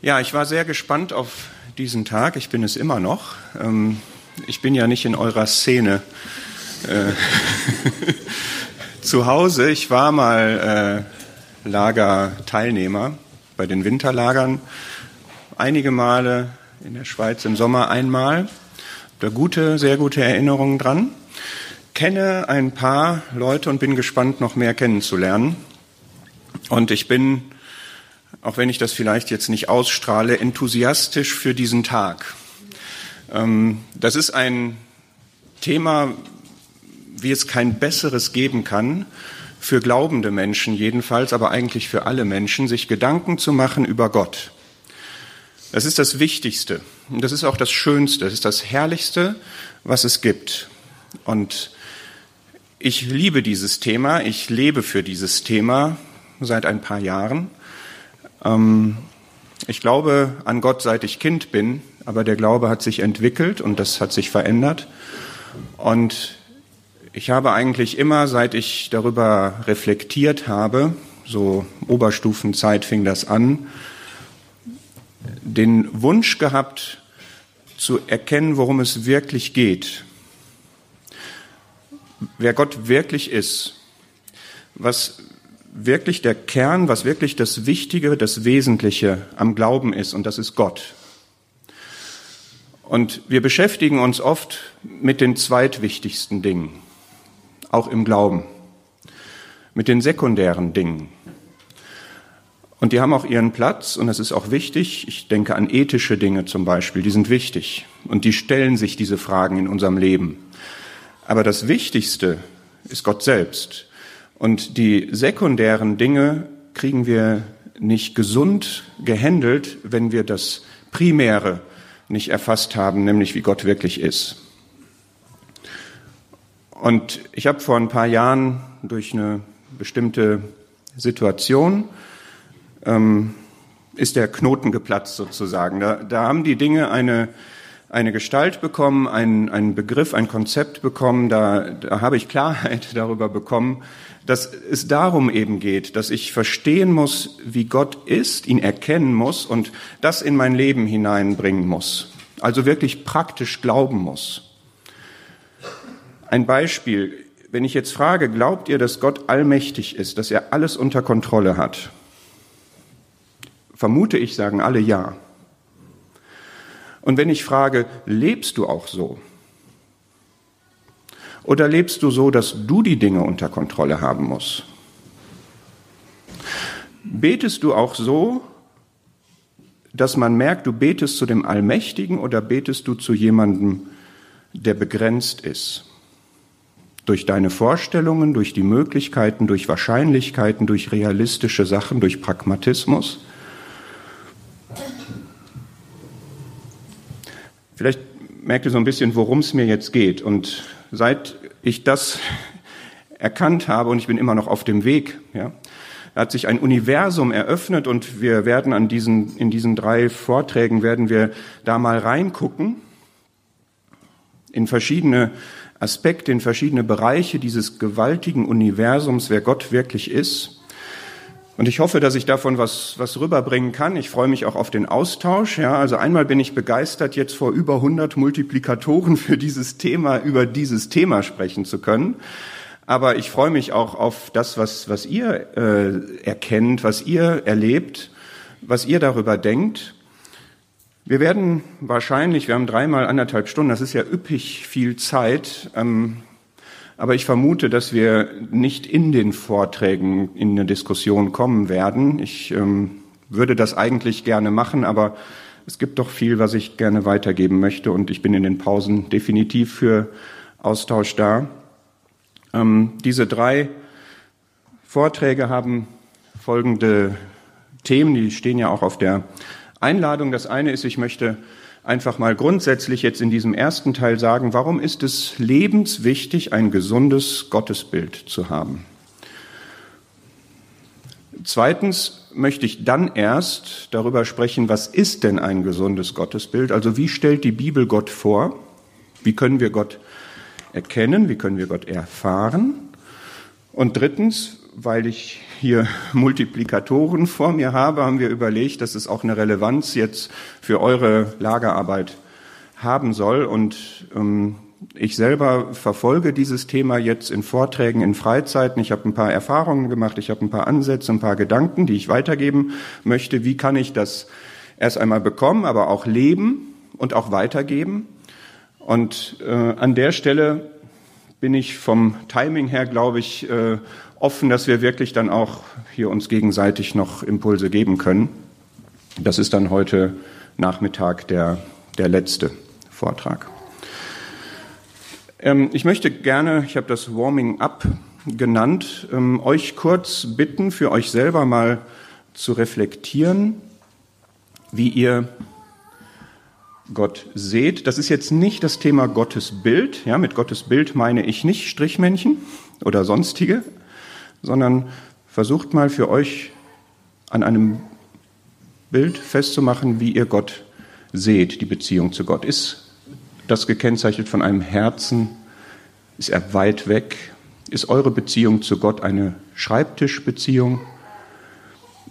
Ja, ich war sehr gespannt auf diesen Tag. Ich bin es immer noch. Ähm, ich bin ja nicht in eurer Szene äh, zu Hause. Ich war mal äh, Lagerteilnehmer bei den Winterlagern. Einige Male in der Schweiz im Sommer einmal. Da gute, sehr gute Erinnerungen dran. Kenne ein paar Leute und bin gespannt, noch mehr kennenzulernen. Und ich bin auch wenn ich das vielleicht jetzt nicht ausstrahle, enthusiastisch für diesen Tag. Ähm, das ist ein Thema, wie es kein besseres geben kann, für glaubende Menschen jedenfalls, aber eigentlich für alle Menschen, sich Gedanken zu machen über Gott. Das ist das Wichtigste das ist auch das Schönste, das ist das Herrlichste, was es gibt. Und ich liebe dieses Thema, ich lebe für dieses Thema seit ein paar Jahren. Ähm, ich glaube an Gott, seit ich Kind bin, aber der Glaube hat sich entwickelt und das hat sich verändert. Und ich habe eigentlich immer, seit ich darüber reflektiert habe, so Oberstufenzeit fing das an, den Wunsch gehabt, zu erkennen, worum es wirklich geht. Wer Gott wirklich ist, was wirklich der Kern, was wirklich das Wichtige, das Wesentliche am Glauben ist, und das ist Gott. Und wir beschäftigen uns oft mit den zweitwichtigsten Dingen, auch im Glauben, mit den sekundären Dingen. Und die haben auch ihren Platz und das ist auch wichtig. Ich denke an ethische Dinge zum Beispiel, die sind wichtig und die stellen sich diese Fragen in unserem Leben. Aber das Wichtigste ist Gott selbst. Und die sekundären Dinge kriegen wir nicht gesund gehandelt, wenn wir das Primäre nicht erfasst haben, nämlich wie Gott wirklich ist. Und ich habe vor ein paar Jahren durch eine bestimmte Situation ähm, ist der Knoten geplatzt sozusagen. Da, da haben die Dinge eine eine Gestalt bekommen, einen, einen Begriff, ein Konzept bekommen, da, da habe ich Klarheit darüber bekommen, dass es darum eben geht, dass ich verstehen muss, wie Gott ist, ihn erkennen muss und das in mein Leben hineinbringen muss. Also wirklich praktisch glauben muss. Ein Beispiel, wenn ich jetzt frage, glaubt ihr, dass Gott allmächtig ist, dass er alles unter Kontrolle hat? Vermute ich, sagen alle ja. Und wenn ich frage, lebst du auch so? Oder lebst du so, dass du die Dinge unter Kontrolle haben musst? Betest du auch so, dass man merkt, du betest zu dem Allmächtigen oder betest du zu jemandem, der begrenzt ist? Durch deine Vorstellungen, durch die Möglichkeiten, durch Wahrscheinlichkeiten, durch realistische Sachen, durch Pragmatismus? Vielleicht merkt ihr so ein bisschen, worum es mir jetzt geht. Und seit ich das erkannt habe, und ich bin immer noch auf dem Weg, ja, hat sich ein Universum eröffnet und wir werden an diesen, in diesen drei Vorträgen werden wir da mal reingucken in verschiedene Aspekte, in verschiedene Bereiche dieses gewaltigen Universums, wer Gott wirklich ist. Und ich hoffe, dass ich davon was, was rüberbringen kann. Ich freue mich auch auf den Austausch. Ja, also einmal bin ich begeistert, jetzt vor über 100 Multiplikatoren für dieses Thema, über dieses Thema sprechen zu können. Aber ich freue mich auch auf das, was, was ihr äh, erkennt, was ihr erlebt, was ihr darüber denkt. Wir werden wahrscheinlich, wir haben dreimal anderthalb Stunden, das ist ja üppig viel Zeit, ähm, aber ich vermute, dass wir nicht in den Vorträgen in eine Diskussion kommen werden. Ich ähm, würde das eigentlich gerne machen, aber es gibt doch viel, was ich gerne weitergeben möchte und ich bin in den Pausen definitiv für Austausch da. Ähm, diese drei Vorträge haben folgende Themen, die stehen ja auch auf der Einladung. Das eine ist, ich möchte einfach mal grundsätzlich jetzt in diesem ersten Teil sagen, warum ist es lebenswichtig, ein gesundes Gottesbild zu haben? Zweitens möchte ich dann erst darüber sprechen, was ist denn ein gesundes Gottesbild? Also wie stellt die Bibel Gott vor? Wie können wir Gott erkennen? Wie können wir Gott erfahren? Und drittens, weil ich hier Multiplikatoren vor mir habe, haben wir überlegt, dass es auch eine Relevanz jetzt für eure Lagerarbeit haben soll. Und ähm, ich selber verfolge dieses Thema jetzt in Vorträgen, in Freizeiten. Ich habe ein paar Erfahrungen gemacht, ich habe ein paar Ansätze, ein paar Gedanken, die ich weitergeben möchte. Wie kann ich das erst einmal bekommen, aber auch leben und auch weitergeben? Und äh, an der Stelle bin ich vom Timing her, glaube ich, äh, offen, dass wir wirklich dann auch hier uns gegenseitig noch Impulse geben können. Das ist dann heute Nachmittag der, der letzte Vortrag. Ähm, ich möchte gerne, ich habe das Warming Up genannt, ähm, euch kurz bitten, für euch selber mal zu reflektieren, wie ihr Gott seht. Das ist jetzt nicht das Thema Gottes Bild. Ja, mit Gottes Bild meine ich nicht Strichmännchen oder sonstige, sondern versucht mal für euch an einem Bild festzumachen, wie ihr Gott seht, die Beziehung zu Gott. Ist das gekennzeichnet von einem Herzen? Ist er weit weg? Ist eure Beziehung zu Gott eine Schreibtischbeziehung?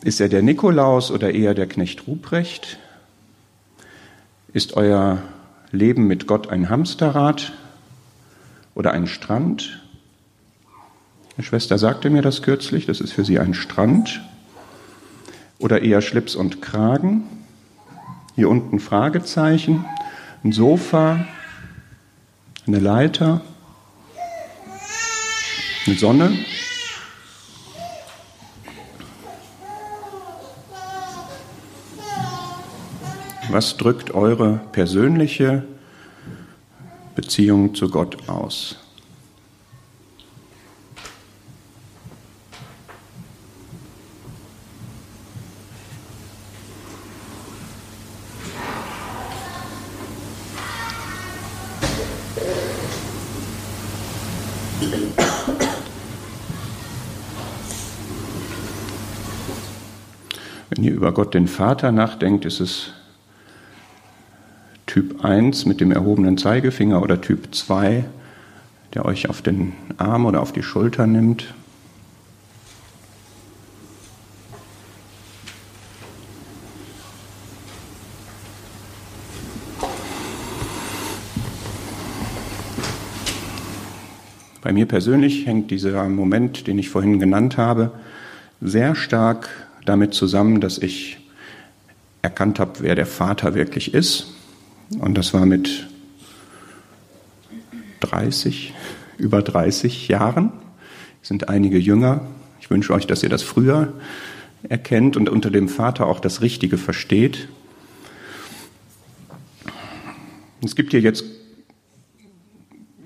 Ist er der Nikolaus oder eher der Knecht Ruprecht? Ist euer Leben mit Gott ein Hamsterrad oder ein Strand? Eine Schwester sagte mir das kürzlich, das ist für sie ein Strand oder eher Schlips und Kragen. Hier unten Fragezeichen ein Sofa, eine Leiter, eine Sonne. Was drückt eure persönliche Beziehung zu Gott aus? Wenn ihr über Gott den Vater nachdenkt, ist es Typ 1 mit dem erhobenen Zeigefinger oder Typ 2, der euch auf den Arm oder auf die Schulter nimmt. Bei mir persönlich hängt dieser Moment, den ich vorhin genannt habe, sehr stark damit zusammen, dass ich erkannt habe, wer der Vater wirklich ist. Und das war mit 30, über 30 Jahren. Sind einige jünger. Ich wünsche euch, dass ihr das früher erkennt und unter dem Vater auch das Richtige versteht. Es gibt hier jetzt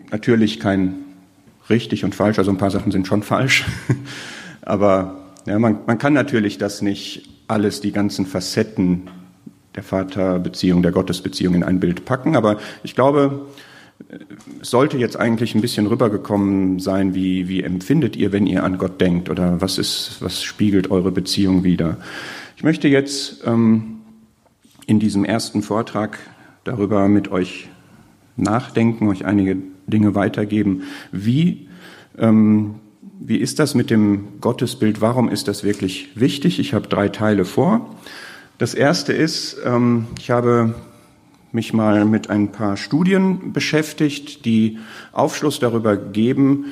natürlich kein richtig und falsch, also ein paar Sachen sind schon falsch. Aber ja, man, man kann natürlich das nicht alles, die ganzen Facetten der Vaterbeziehung, der Gottesbeziehung in ein Bild packen. Aber ich glaube, es sollte jetzt eigentlich ein bisschen rübergekommen sein, wie, wie empfindet ihr, wenn ihr an Gott denkt? Oder was ist, was spiegelt eure Beziehung wider? Ich möchte jetzt ähm, in diesem ersten Vortrag darüber mit euch nachdenken, euch einige Dinge weitergeben, wie, ähm, wie ist das mit dem Gottesbild? Warum ist das wirklich wichtig? Ich habe drei Teile vor. Das erste ist, ähm, ich habe mich mal mit ein paar Studien beschäftigt, die Aufschluss darüber geben,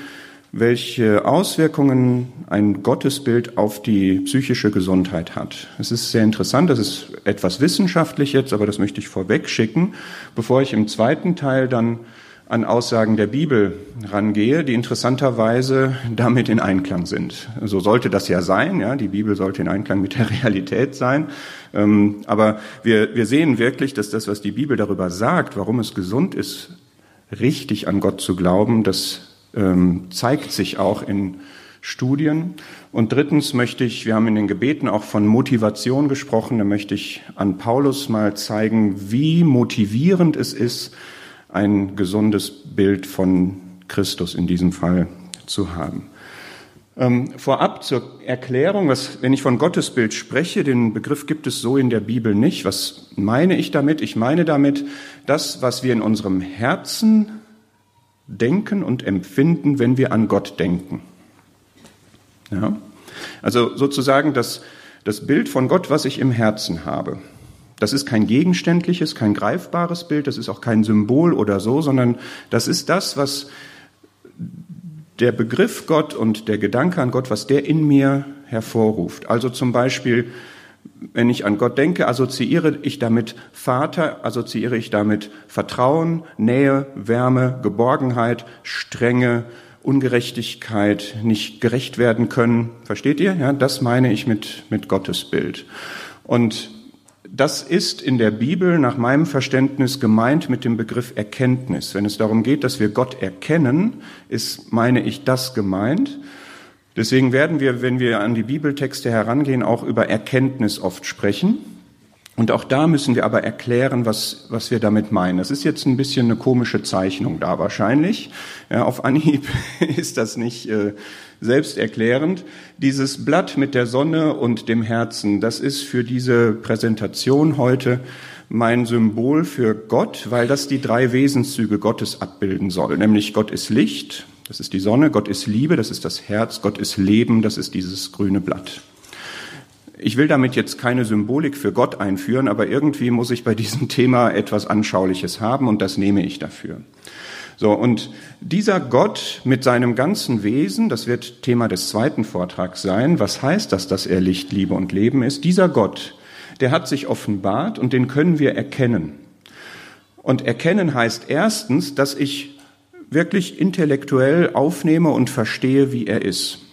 welche Auswirkungen ein Gottesbild auf die psychische Gesundheit hat. Es ist sehr interessant, das ist etwas wissenschaftlich jetzt, aber das möchte ich vorweg schicken, bevor ich im zweiten Teil dann an Aussagen der Bibel rangehe, die interessanterweise damit in Einklang sind. So sollte das ja sein, ja, die Bibel sollte in Einklang mit der Realität sein. Ähm, aber wir, wir sehen wirklich, dass das, was die Bibel darüber sagt, warum es gesund ist, richtig an Gott zu glauben, das ähm, zeigt sich auch in Studien. Und drittens möchte ich, wir haben in den Gebeten auch von Motivation gesprochen, da möchte ich an Paulus mal zeigen, wie motivierend es ist, ein gesundes Bild von Christus in diesem Fall zu haben. Ähm, vorab zur Erklärung, was, wenn ich von Gottesbild spreche, den Begriff gibt es so in der Bibel nicht. Was meine ich damit? Ich meine damit das, was wir in unserem Herzen denken und empfinden, wenn wir an Gott denken. Ja? Also sozusagen das, das Bild von Gott, was ich im Herzen habe. Das ist kein gegenständliches, kein greifbares Bild, das ist auch kein Symbol oder so, sondern das ist das, was der Begriff Gott und der Gedanke an Gott, was der in mir hervorruft. Also zum Beispiel, wenn ich an Gott denke, assoziiere ich damit Vater, assoziiere ich damit Vertrauen, Nähe, Wärme, Geborgenheit, Strenge, Ungerechtigkeit, nicht gerecht werden können. Versteht ihr? Ja, das meine ich mit, mit Gottes Bild. Und das ist in der Bibel nach meinem Verständnis gemeint mit dem Begriff Erkenntnis. Wenn es darum geht, dass wir Gott erkennen, ist, meine ich, das gemeint. Deswegen werden wir, wenn wir an die Bibeltexte herangehen, auch über Erkenntnis oft sprechen. Und auch da müssen wir aber erklären, was, was wir damit meinen. Das ist jetzt ein bisschen eine komische Zeichnung da wahrscheinlich. Ja, auf Anhieb ist das nicht äh, selbsterklärend. Dieses Blatt mit der Sonne und dem Herzen, das ist für diese Präsentation heute mein Symbol für Gott, weil das die drei Wesenszüge Gottes abbilden soll. Nämlich Gott ist Licht, das ist die Sonne, Gott ist Liebe, das ist das Herz, Gott ist Leben, das ist dieses grüne Blatt. Ich will damit jetzt keine Symbolik für Gott einführen, aber irgendwie muss ich bei diesem Thema etwas Anschauliches haben und das nehme ich dafür. So, und dieser Gott mit seinem ganzen Wesen, das wird Thema des zweiten Vortrags sein, was heißt das, dass er Licht, Liebe und Leben ist? Dieser Gott, der hat sich offenbart und den können wir erkennen. Und erkennen heißt erstens, dass ich wirklich intellektuell aufnehme und verstehe, wie er ist.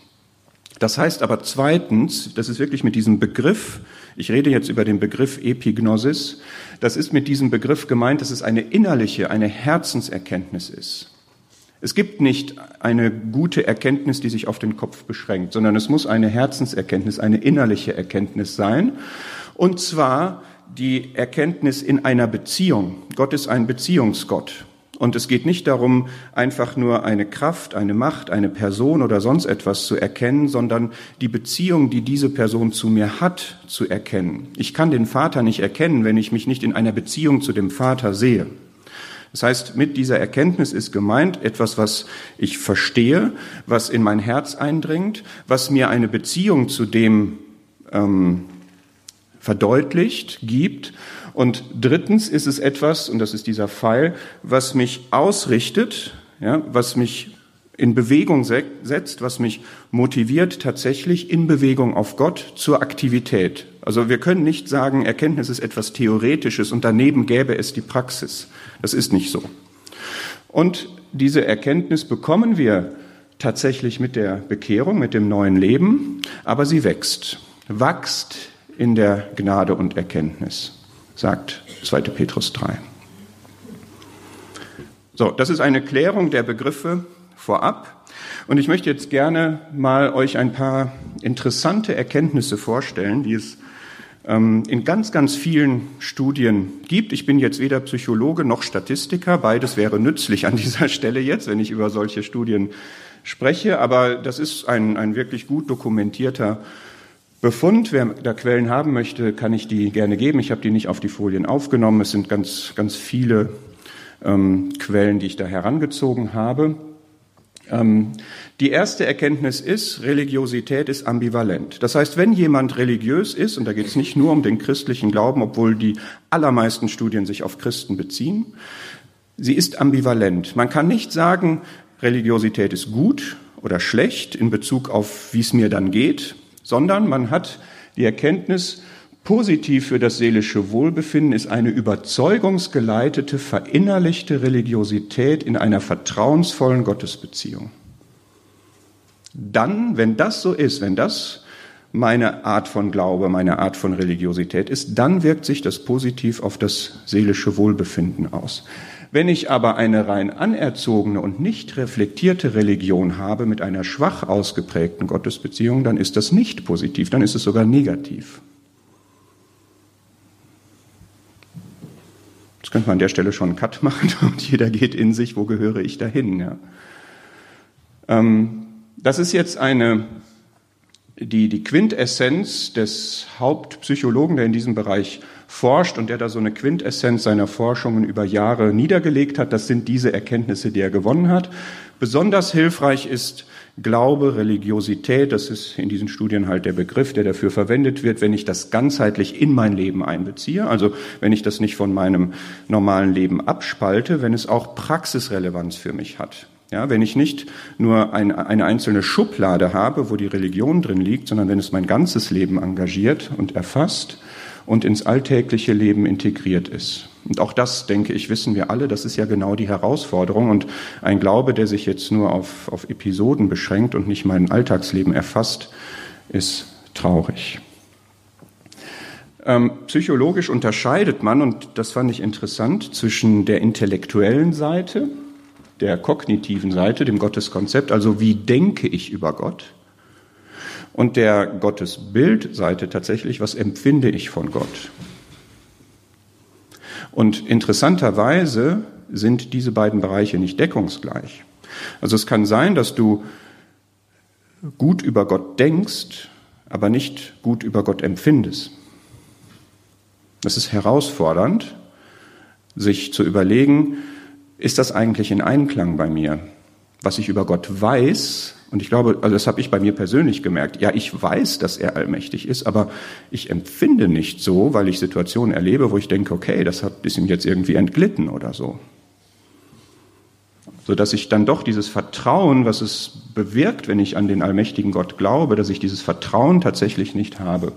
Das heißt aber zweitens, das ist wirklich mit diesem Begriff, ich rede jetzt über den Begriff Epignosis, das ist mit diesem Begriff gemeint, dass es eine innerliche, eine Herzenserkenntnis ist. Es gibt nicht eine gute Erkenntnis, die sich auf den Kopf beschränkt, sondern es muss eine Herzenserkenntnis, eine innerliche Erkenntnis sein. Und zwar die Erkenntnis in einer Beziehung. Gott ist ein Beziehungsgott. Und es geht nicht darum, einfach nur eine Kraft, eine Macht, eine Person oder sonst etwas zu erkennen, sondern die Beziehung, die diese Person zu mir hat, zu erkennen. Ich kann den Vater nicht erkennen, wenn ich mich nicht in einer Beziehung zu dem Vater sehe. Das heißt, mit dieser Erkenntnis ist gemeint etwas, was ich verstehe, was in mein Herz eindringt, was mir eine Beziehung zu dem ähm, verdeutlicht, gibt und drittens ist es etwas, und das ist dieser Pfeil, was mich ausrichtet, ja, was mich in Bewegung setzt, was mich motiviert tatsächlich in Bewegung auf Gott zur Aktivität. Also wir können nicht sagen, Erkenntnis ist etwas Theoretisches und daneben gäbe es die Praxis. Das ist nicht so. Und diese Erkenntnis bekommen wir tatsächlich mit der Bekehrung, mit dem neuen Leben, aber sie wächst, wächst in der Gnade und Erkenntnis sagt 2. Petrus 3. So, das ist eine Klärung der Begriffe vorab. Und ich möchte jetzt gerne mal euch ein paar interessante Erkenntnisse vorstellen, die es ähm, in ganz, ganz vielen Studien gibt. Ich bin jetzt weder Psychologe noch Statistiker. Beides wäre nützlich an dieser Stelle jetzt, wenn ich über solche Studien spreche. Aber das ist ein, ein wirklich gut dokumentierter Befund. Wer da Quellen haben möchte, kann ich die gerne geben. Ich habe die nicht auf die Folien aufgenommen. Es sind ganz, ganz viele ähm, Quellen, die ich da herangezogen habe. Ähm, die erste Erkenntnis ist, Religiosität ist ambivalent. Das heißt, wenn jemand religiös ist, und da geht es nicht nur um den christlichen Glauben, obwohl die allermeisten Studien sich auf Christen beziehen, sie ist ambivalent. Man kann nicht sagen, Religiosität ist gut oder schlecht in Bezug auf, wie es mir dann geht sondern man hat die Erkenntnis, positiv für das seelische Wohlbefinden ist eine überzeugungsgeleitete, verinnerlichte Religiosität in einer vertrauensvollen Gottesbeziehung. Dann, wenn das so ist, wenn das meine Art von Glaube, meine Art von Religiosität ist, dann wirkt sich das positiv auf das seelische Wohlbefinden aus. Wenn ich aber eine rein anerzogene und nicht reflektierte Religion habe mit einer schwach ausgeprägten Gottesbeziehung, dann ist das nicht positiv, dann ist es sogar negativ. Jetzt könnte man an der Stelle schon einen Cut machen und jeder geht in sich, wo gehöre ich dahin. Ja. Ähm, das ist jetzt eine, die, die Quintessenz des Hauptpsychologen, der in diesem Bereich forscht und der da so eine Quintessenz seiner Forschungen über Jahre niedergelegt hat. Das sind diese Erkenntnisse, die er gewonnen hat. Besonders hilfreich ist Glaube, Religiosität, das ist in diesen Studien halt der Begriff, der dafür verwendet wird, wenn ich das ganzheitlich in mein Leben einbeziehe, also wenn ich das nicht von meinem normalen Leben abspalte, wenn es auch Praxisrelevanz für mich hat. Ja, wenn ich nicht nur ein, eine einzelne Schublade habe, wo die Religion drin liegt, sondern wenn es mein ganzes Leben engagiert und erfasst und ins alltägliche Leben integriert ist. Und auch das, denke ich, wissen wir alle, das ist ja genau die Herausforderung. Und ein Glaube, der sich jetzt nur auf, auf Episoden beschränkt und nicht mein Alltagsleben erfasst, ist traurig. Ähm, psychologisch unterscheidet man, und das fand ich interessant, zwischen der intellektuellen Seite, der kognitiven Seite, dem Gotteskonzept, also wie denke ich über Gott, und der Gottesbildseite tatsächlich, was empfinde ich von Gott. Und interessanterweise sind diese beiden Bereiche nicht deckungsgleich. Also es kann sein, dass du gut über Gott denkst, aber nicht gut über Gott empfindest. Das ist herausfordernd, sich zu überlegen, ist das eigentlich in Einklang bei mir? Was ich über Gott weiß, und ich glaube, also das habe ich bei mir persönlich gemerkt. Ja, ich weiß, dass er allmächtig ist, aber ich empfinde nicht so, weil ich Situationen erlebe, wo ich denke, okay, das hat, ist ihm jetzt irgendwie entglitten oder so. So dass ich dann doch dieses Vertrauen, was es bewirkt, wenn ich an den allmächtigen Gott glaube, dass ich dieses Vertrauen tatsächlich nicht habe.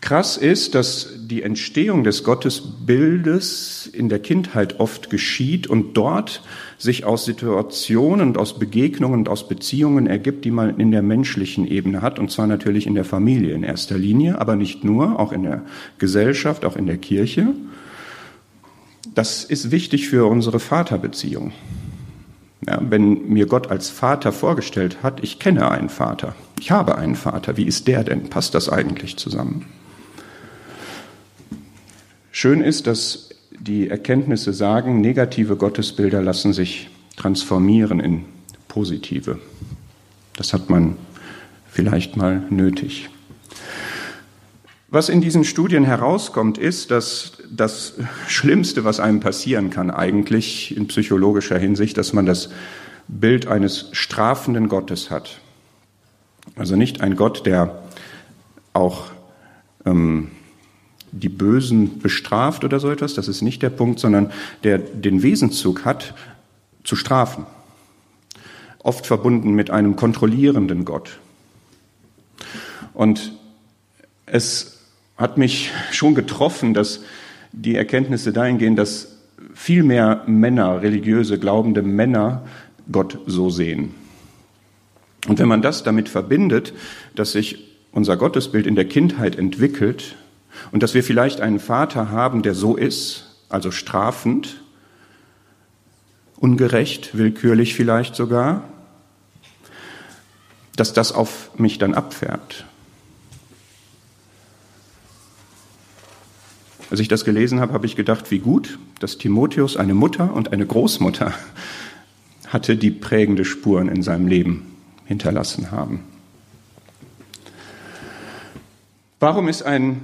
Krass ist, dass die Entstehung des Gottesbildes in der Kindheit oft geschieht und dort sich aus Situationen und aus Begegnungen und aus Beziehungen ergibt, die man in der menschlichen Ebene hat, und zwar natürlich in der Familie in erster Linie, aber nicht nur, auch in der Gesellschaft, auch in der Kirche. Das ist wichtig für unsere Vaterbeziehung. Ja, wenn mir Gott als Vater vorgestellt hat, ich kenne einen Vater, ich habe einen Vater, wie ist der denn? Passt das eigentlich zusammen? Schön ist, dass die Erkenntnisse sagen, negative Gottesbilder lassen sich transformieren in positive. Das hat man vielleicht mal nötig. Was in diesen Studien herauskommt, ist, dass das Schlimmste, was einem passieren kann, eigentlich in psychologischer Hinsicht, dass man das Bild eines strafenden Gottes hat. Also nicht ein Gott, der auch ähm, die Bösen bestraft oder so etwas, das ist nicht der Punkt, sondern der den Wesenszug hat, zu strafen. Oft verbunden mit einem kontrollierenden Gott. Und es hat mich schon getroffen, dass die Erkenntnisse dahin gehen, dass viel mehr Männer, religiöse, glaubende Männer, Gott so sehen. Und wenn man das damit verbindet, dass sich unser Gottesbild in der Kindheit entwickelt, und dass wir vielleicht einen Vater haben, der so ist, also strafend, ungerecht, willkürlich vielleicht sogar, dass das auf mich dann abfärbt. Als ich das gelesen habe, habe ich gedacht, wie gut, dass Timotheus eine Mutter und eine Großmutter hatte, die prägende Spuren in seinem Leben hinterlassen haben. Warum ist ein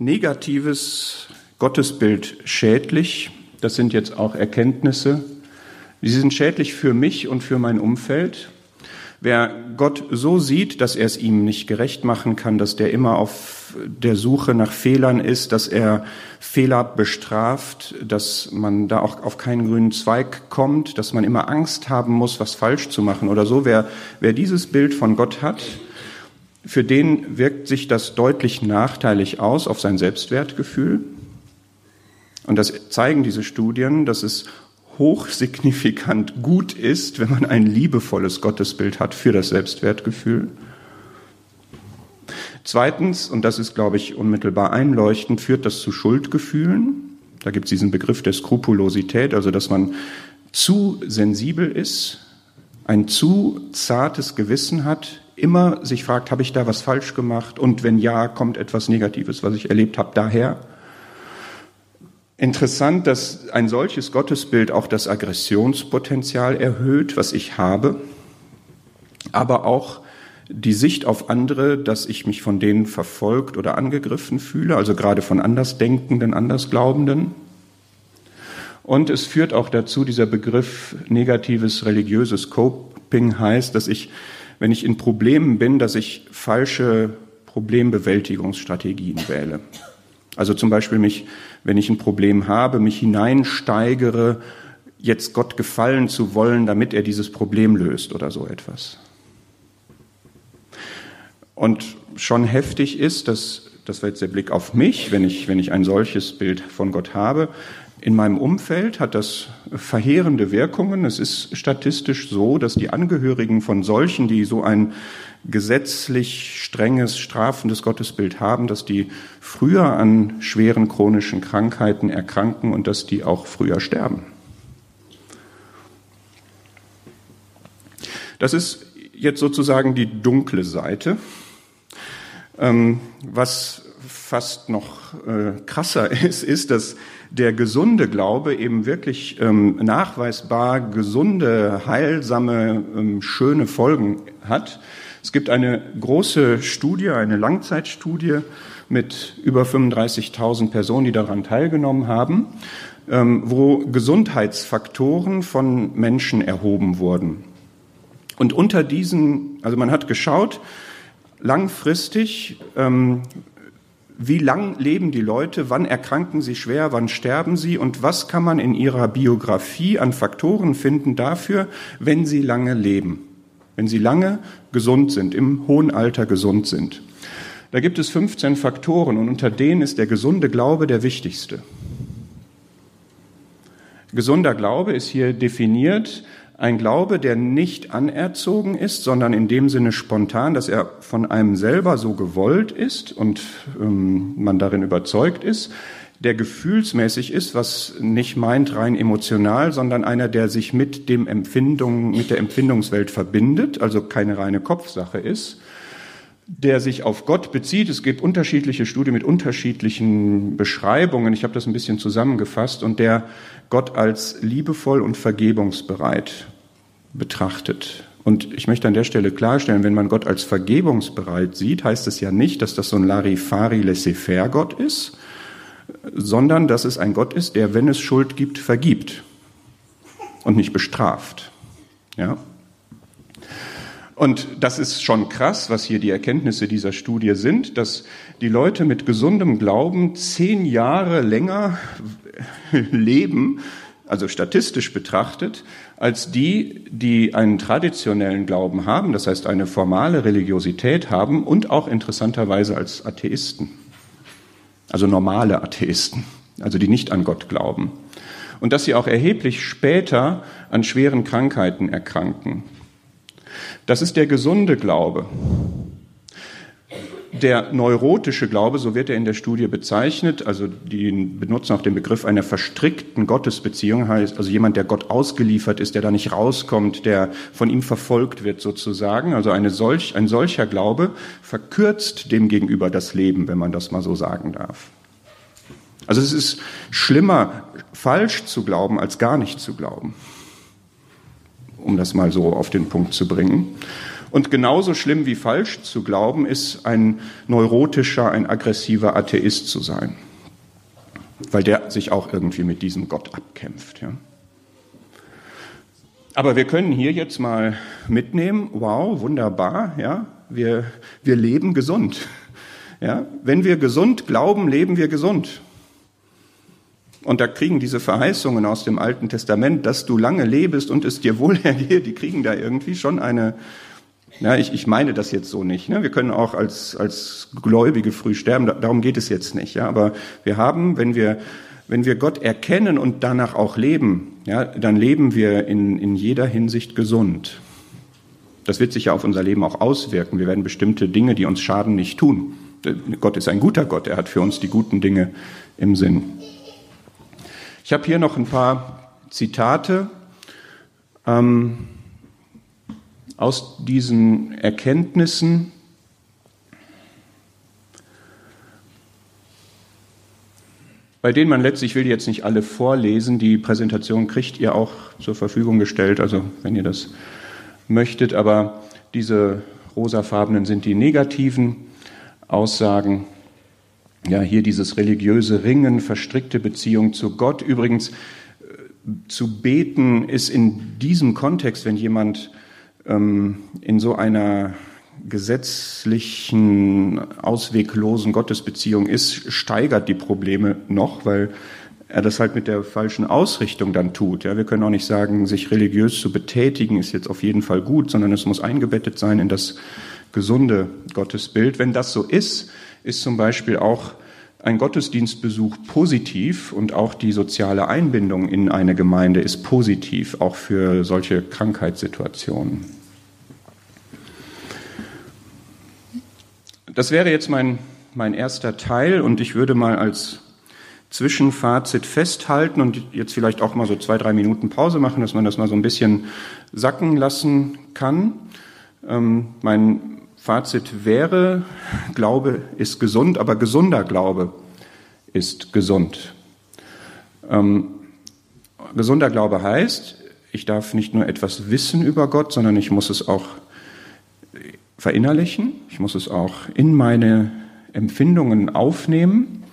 negatives Gottesbild schädlich. Das sind jetzt auch Erkenntnisse. Sie sind schädlich für mich und für mein Umfeld. Wer Gott so sieht, dass er es ihm nicht gerecht machen kann, dass der immer auf der Suche nach Fehlern ist, dass er Fehler bestraft, dass man da auch auf keinen grünen Zweig kommt, dass man immer Angst haben muss, was falsch zu machen oder so. Wer, wer dieses Bild von Gott hat, für den wirkt sich das deutlich nachteilig aus auf sein Selbstwertgefühl. Und das zeigen diese Studien, dass es hochsignifikant gut ist, wenn man ein liebevolles Gottesbild hat für das Selbstwertgefühl. Zweitens, und das ist, glaube ich, unmittelbar einleuchtend, führt das zu Schuldgefühlen. Da gibt es diesen Begriff der Skrupulosität, also dass man zu sensibel ist, ein zu zartes Gewissen hat, immer sich fragt, habe ich da was falsch gemacht? Und wenn ja, kommt etwas Negatives, was ich erlebt habe, daher? Interessant, dass ein solches Gottesbild auch das Aggressionspotenzial erhöht, was ich habe, aber auch die Sicht auf andere, dass ich mich von denen verfolgt oder angegriffen fühle, also gerade von Andersdenkenden, Andersglaubenden. Und es führt auch dazu, dieser Begriff negatives religiöses Coping heißt, dass ich, wenn ich in Problemen bin, dass ich falsche Problembewältigungsstrategien wähle. Also zum Beispiel mich, wenn ich ein Problem habe, mich hineinsteigere, jetzt Gott gefallen zu wollen, damit er dieses Problem löst oder so etwas. Und schon heftig ist, dass, das war jetzt der Blick auf mich, wenn ich, wenn ich ein solches Bild von Gott habe, in meinem Umfeld hat das verheerende Wirkungen. Es ist statistisch so, dass die Angehörigen von solchen, die so ein gesetzlich strenges, strafendes Gottesbild haben, dass die früher an schweren chronischen Krankheiten erkranken und dass die auch früher sterben. Das ist jetzt sozusagen die dunkle Seite. Ähm, was fast noch äh, krasser ist, ist, dass der gesunde Glaube eben wirklich ähm, nachweisbar gesunde, heilsame, ähm, schöne Folgen hat. Es gibt eine große Studie, eine Langzeitstudie mit über 35.000 Personen, die daran teilgenommen haben, ähm, wo Gesundheitsfaktoren von Menschen erhoben wurden. Und unter diesen, also man hat geschaut, langfristig, ähm, wie lang leben die Leute, wann erkranken sie schwer, wann sterben sie? Und was kann man in ihrer Biografie an Faktoren finden dafür, wenn sie lange leben, wenn sie lange gesund sind, im hohen Alter gesund sind. Da gibt es 15 Faktoren und unter denen ist der gesunde Glaube der wichtigste. Gesunder Glaube ist hier definiert ein Glaube, der nicht anerzogen ist, sondern in dem Sinne spontan, dass er von einem selber so gewollt ist und ähm, man darin überzeugt ist, der gefühlsmäßig ist, was nicht meint rein emotional, sondern einer, der sich mit dem Empfindung, mit der Empfindungswelt verbindet, also keine reine Kopfsache ist, der sich auf Gott bezieht. Es gibt unterschiedliche Studien mit unterschiedlichen Beschreibungen. Ich habe das ein bisschen zusammengefasst und der Gott als liebevoll und vergebungsbereit betrachtet. Und ich möchte an der Stelle klarstellen, wenn man Gott als vergebungsbereit sieht, heißt es ja nicht, dass das so ein Larifari laissez-faire Gott ist, sondern dass es ein Gott ist, der, wenn es Schuld gibt, vergibt und nicht bestraft. Ja? Und das ist schon krass, was hier die Erkenntnisse dieser Studie sind, dass die Leute mit gesundem Glauben zehn Jahre länger leben, also statistisch betrachtet, als die, die einen traditionellen Glauben haben, das heißt eine formale Religiosität haben und auch interessanterweise als Atheisten, also normale Atheisten, also die nicht an Gott glauben. Und dass sie auch erheblich später an schweren Krankheiten erkranken. Das ist der gesunde Glaube. Der neurotische Glaube, so wird er in der Studie bezeichnet, also die benutzen auch den Begriff einer verstrickten Gottesbeziehung, heißt also jemand, der Gott ausgeliefert ist, der da nicht rauskommt, der von ihm verfolgt wird sozusagen. Also eine solch, ein solcher Glaube verkürzt dem gegenüber das Leben, wenn man das mal so sagen darf. Also es ist schlimmer, falsch zu glauben, als gar nicht zu glauben um das mal so auf den Punkt zu bringen. Und genauso schlimm wie falsch zu glauben, ist ein neurotischer, ein aggressiver Atheist zu sein, weil der sich auch irgendwie mit diesem Gott abkämpft. Ja. Aber wir können hier jetzt mal mitnehmen, wow, wunderbar, ja, wir, wir leben gesund. Ja, wenn wir gesund glauben, leben wir gesund. Und da kriegen diese Verheißungen aus dem Alten Testament, dass du lange lebst und es dir wohl ergeht, die kriegen da irgendwie schon eine, ja, ich, ich meine das jetzt so nicht. Ne? Wir können auch als, als Gläubige früh sterben, darum geht es jetzt nicht. Ja? Aber wir haben, wenn wir, wenn wir Gott erkennen und danach auch leben, ja, dann leben wir in, in jeder Hinsicht gesund. Das wird sich ja auf unser Leben auch auswirken. Wir werden bestimmte Dinge, die uns schaden, nicht tun. Gott ist ein guter Gott, er hat für uns die guten Dinge im Sinn. Ich habe hier noch ein paar Zitate ähm, aus diesen Erkenntnissen. bei denen man letztlich, ich will jetzt nicht alle vorlesen, die Präsentation kriegt ihr auch zur Verfügung gestellt, also wenn ihr das möchtet, aber diese rosafarbenen sind die negativen Aussagen ja, hier dieses religiöse Ringen, verstrickte Beziehung zu Gott. Übrigens, zu beten ist in diesem Kontext, wenn jemand ähm, in so einer gesetzlichen, ausweglosen Gottesbeziehung ist, steigert die Probleme noch, weil er das halt mit der falschen Ausrichtung dann tut. Ja, wir können auch nicht sagen, sich religiös zu betätigen ist jetzt auf jeden Fall gut, sondern es muss eingebettet sein in das gesunde Gottesbild. Wenn das so ist, ist zum Beispiel auch ein Gottesdienstbesuch positiv und auch die soziale Einbindung in eine Gemeinde ist positiv, auch für solche Krankheitssituationen. Das wäre jetzt mein, mein erster Teil und ich würde mal als Zwischenfazit festhalten und jetzt vielleicht auch mal so zwei, drei Minuten Pause machen, dass man das mal so ein bisschen sacken lassen kann. Ähm, mein Fazit wäre, Glaube ist gesund, aber gesunder Glaube ist gesund. Ähm, gesunder Glaube heißt, ich darf nicht nur etwas wissen über Gott, sondern ich muss es auch verinnerlichen, ich muss es auch in meine Empfindungen aufnehmen.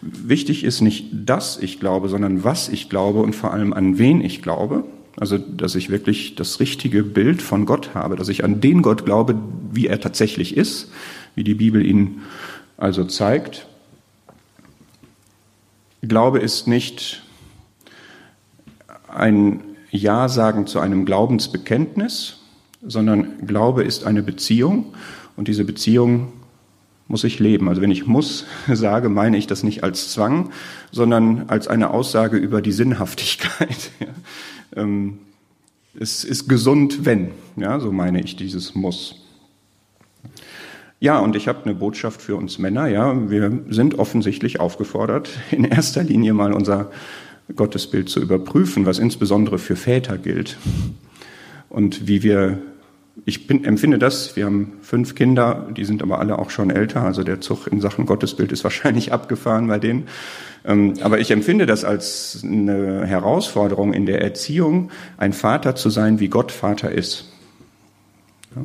Wichtig ist nicht, dass ich glaube, sondern was ich glaube und vor allem an wen ich glaube. Also, dass ich wirklich das richtige Bild von Gott habe, dass ich an den Gott glaube, wie er tatsächlich ist, wie die Bibel ihn also zeigt. Glaube ist nicht ein Ja sagen zu einem Glaubensbekenntnis, sondern Glaube ist eine Beziehung und diese Beziehung muss ich leben. Also wenn ich muss sage, meine ich das nicht als Zwang, sondern als eine Aussage über die Sinnhaftigkeit. ähm, es ist gesund, wenn. Ja, so meine ich dieses Muss. Ja, und ich habe eine Botschaft für uns Männer. Ja, wir sind offensichtlich aufgefordert, in erster Linie mal unser Gottesbild zu überprüfen, was insbesondere für Väter gilt und wie wir ich bin, empfinde das, wir haben fünf Kinder, die sind aber alle auch schon älter, also der Zug in Sachen Gottesbild ist wahrscheinlich abgefahren bei denen. Ähm, aber ich empfinde das als eine Herausforderung in der Erziehung, ein Vater zu sein, wie Gott Vater ist. Ja.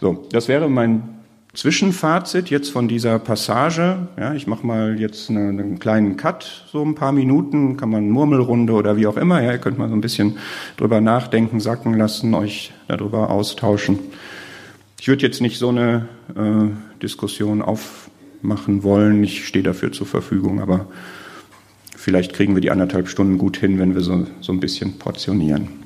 So, das wäre mein Zwischenfazit jetzt von dieser Passage. Ja, ich mache mal jetzt eine, einen kleinen Cut, so ein paar Minuten, kann man Murmelrunde oder wie auch immer. Ja, ihr könnt mal so ein bisschen drüber nachdenken, sacken lassen, euch darüber austauschen. Ich würde jetzt nicht so eine äh, Diskussion aufmachen wollen. Ich stehe dafür zur Verfügung, aber vielleicht kriegen wir die anderthalb Stunden gut hin, wenn wir so, so ein bisschen portionieren.